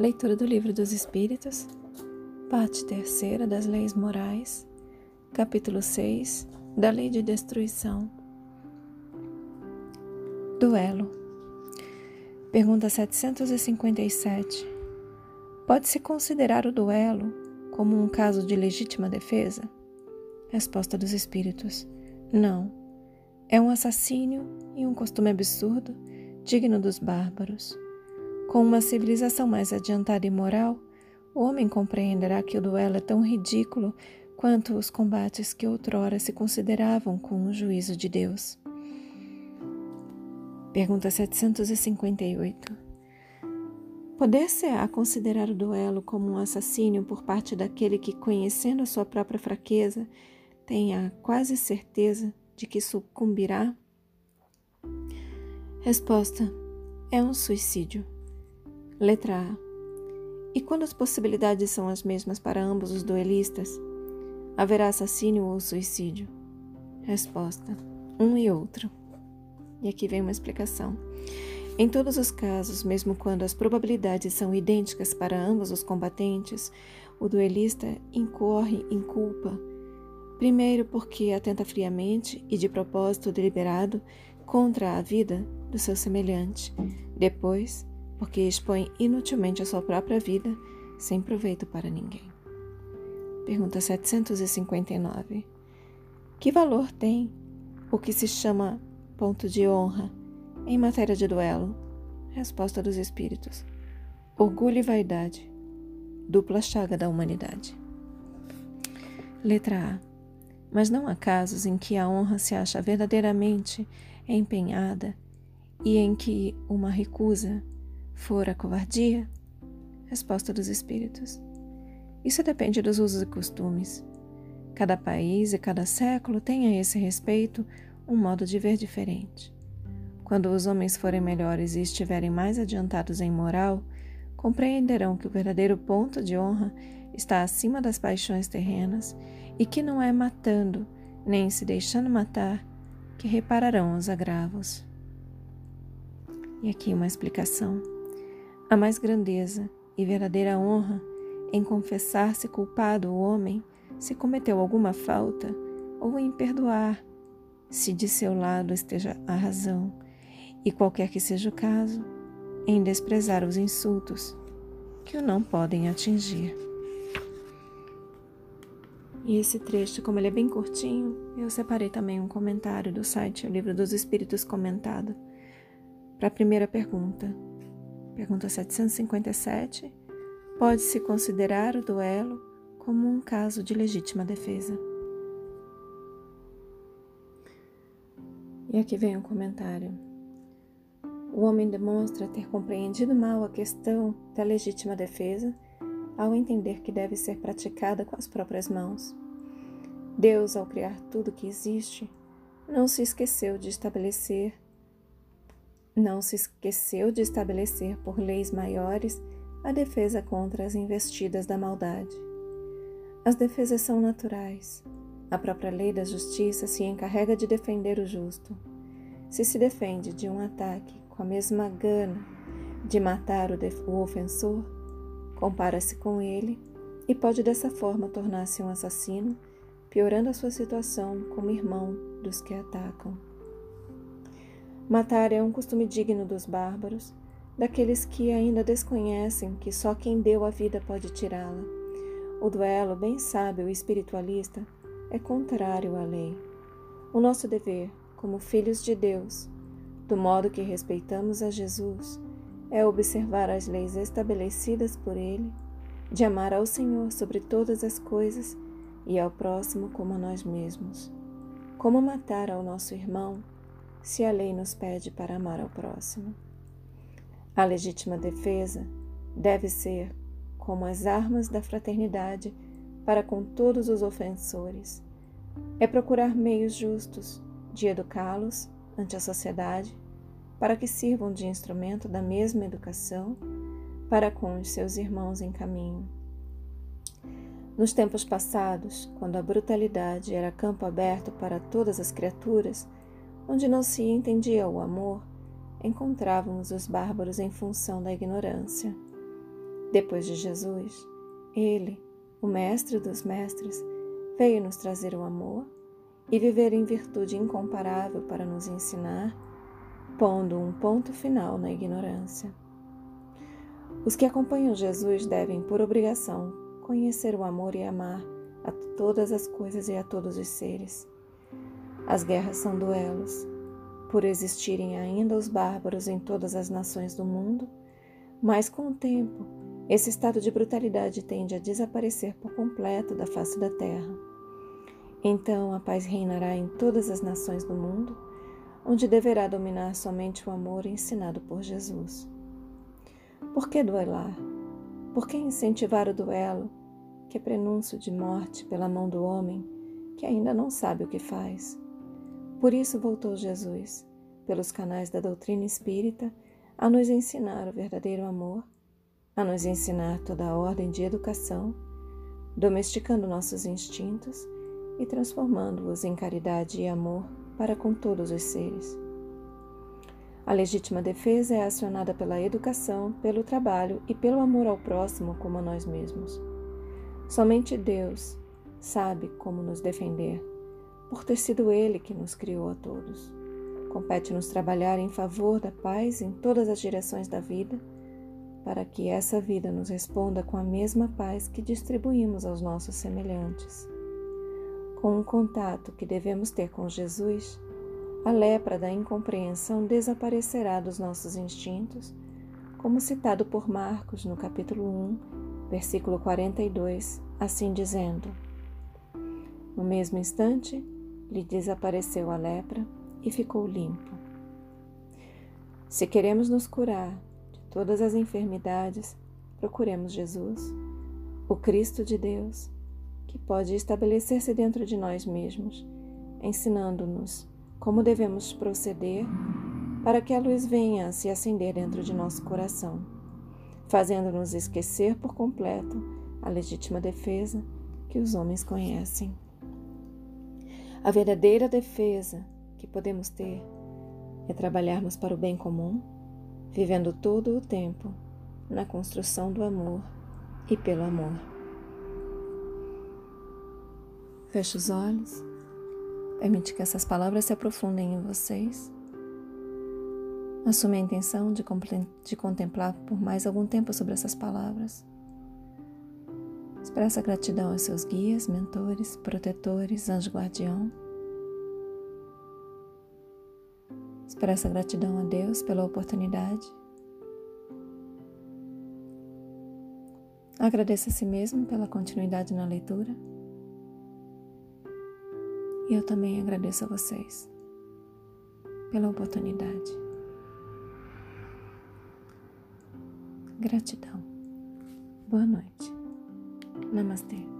Leitura do Livro dos Espíritos, parte terceira das Leis Morais, capítulo 6 da Lei de Destruição. Duelo. Pergunta 757. Pode-se considerar o duelo como um caso de legítima defesa? Resposta dos Espíritos: Não. É um assassínio e um costume absurdo, digno dos bárbaros. Com uma civilização mais adiantada e moral, o homem compreenderá que o duelo é tão ridículo quanto os combates que outrora se consideravam com o juízo de Deus. Pergunta 758. Poder-se-á considerar o duelo como um assassínio por parte daquele que, conhecendo a sua própria fraqueza, tenha quase certeza de que sucumbirá? Resposta: é um suicídio. Letra A. E quando as possibilidades são as mesmas para ambos os duelistas, haverá assassínio ou suicídio? Resposta: um e outro. E aqui vem uma explicação. Em todos os casos, mesmo quando as probabilidades são idênticas para ambos os combatentes, o duelista incorre em culpa. Primeiro, porque atenta friamente e de propósito deliberado contra a vida do seu semelhante. Depois, porque expõe inutilmente a sua própria vida sem proveito para ninguém. Pergunta 759. Que valor tem o que se chama ponto de honra em matéria de duelo? Resposta dos Espíritos: Orgulho e vaidade, dupla chaga da humanidade. Letra A. Mas não há casos em que a honra se acha verdadeiramente empenhada e em que uma recusa For a covardia? Resposta dos Espíritos. Isso depende dos usos e costumes. Cada país e cada século tem a esse respeito um modo de ver diferente. Quando os homens forem melhores e estiverem mais adiantados em moral, compreenderão que o verdadeiro ponto de honra está acima das paixões terrenas e que não é matando, nem se deixando matar, que repararão os agravos. E aqui uma explicação. Há mais grandeza e verdadeira honra em confessar-se culpado o homem se cometeu alguma falta ou em perdoar se de seu lado esteja a razão, e qualquer que seja o caso, em desprezar os insultos que o não podem atingir. E esse trecho, como ele é bem curtinho, eu separei também um comentário do site O Livro dos Espíritos comentado para a primeira pergunta. Pergunta 757. Pode-se considerar o duelo como um caso de legítima defesa? E aqui vem um comentário. O homem demonstra ter compreendido mal a questão da legítima defesa ao entender que deve ser praticada com as próprias mãos. Deus, ao criar tudo que existe, não se esqueceu de estabelecer não se esqueceu de estabelecer por leis maiores a defesa contra as investidas da maldade. As defesas são naturais. A própria lei da justiça se encarrega de defender o justo. Se se defende de um ataque com a mesma gana de matar o, o ofensor, compara-se com ele e pode dessa forma tornar-se um assassino, piorando a sua situação como irmão dos que atacam. Matar é um costume digno dos bárbaros, daqueles que ainda desconhecem que só quem deu a vida pode tirá-la. O duelo, bem sábio e espiritualista, é contrário à lei. O nosso dever, como filhos de Deus, do modo que respeitamos a Jesus, é observar as leis estabelecidas por Ele, de amar ao Senhor sobre todas as coisas e ao próximo como a nós mesmos. Como matar ao nosso irmão se a lei nos pede para amar ao próximo. A legítima defesa deve ser como as armas da fraternidade para com todos os ofensores. É procurar meios justos de educá-los ante a sociedade, para que sirvam de instrumento da mesma educação para com os seus irmãos em caminho. Nos tempos passados, quando a brutalidade era campo aberto para todas as criaturas, onde não se entendia o amor, encontrávamos os bárbaros em função da ignorância. Depois de Jesus, ele, o Mestre dos Mestres, veio nos trazer o amor e viver em virtude incomparável para nos ensinar, pondo um ponto final na ignorância. Os que acompanham Jesus devem, por obrigação, conhecer o amor e amar a todas as coisas e a todos os seres. As guerras são duelos. Por existirem ainda os bárbaros em todas as nações do mundo, mas com o tempo, esse estado de brutalidade tende a desaparecer por completo da face da terra. Então a paz reinará em todas as nações do mundo, onde deverá dominar somente o amor ensinado por Jesus. Por que duelar? Por que incentivar o duelo que é prenúncio de morte pela mão do homem que ainda não sabe o que faz. Por isso voltou Jesus, pelos canais da doutrina espírita, a nos ensinar o verdadeiro amor, a nos ensinar toda a ordem de educação, domesticando nossos instintos e transformando-os em caridade e amor para com todos os seres. A legítima defesa é acionada pela educação, pelo trabalho e pelo amor ao próximo como a nós mesmos. Somente Deus sabe como nos defender, por ter sido Ele que nos criou a todos. Compete-nos trabalhar em favor da paz em todas as direções da vida, para que essa vida nos responda com a mesma paz que distribuímos aos nossos semelhantes. Com o contato que devemos ter com Jesus, a lepra da incompreensão desaparecerá dos nossos instintos, como citado por Marcos no capítulo 1, versículo 42, assim dizendo: No mesmo instante, lhe desapareceu a lepra e ficou limpo. Se queremos nos curar de todas as enfermidades, procuremos Jesus, o Cristo de Deus, que pode estabelecer-se dentro de nós mesmos, ensinando-nos como devemos proceder para que a luz venha a se acender dentro de nosso coração fazendo-nos esquecer por completo a legítima defesa que os homens conhecem. A verdadeira defesa que podemos ter é trabalharmos para o bem comum, vivendo todo o tempo na construção do amor e pelo amor. Feche os olhos, permite que essas palavras se aprofundem em vocês Assume a intenção de, de contemplar por mais algum tempo sobre essas palavras. Expressa gratidão aos seus guias, mentores, protetores, anjo guardião. Expressa gratidão a Deus pela oportunidade. Agradeça a si mesmo pela continuidade na leitura. E eu também agradeço a vocês pela oportunidade. Gratidão. Boa noite. Namaste.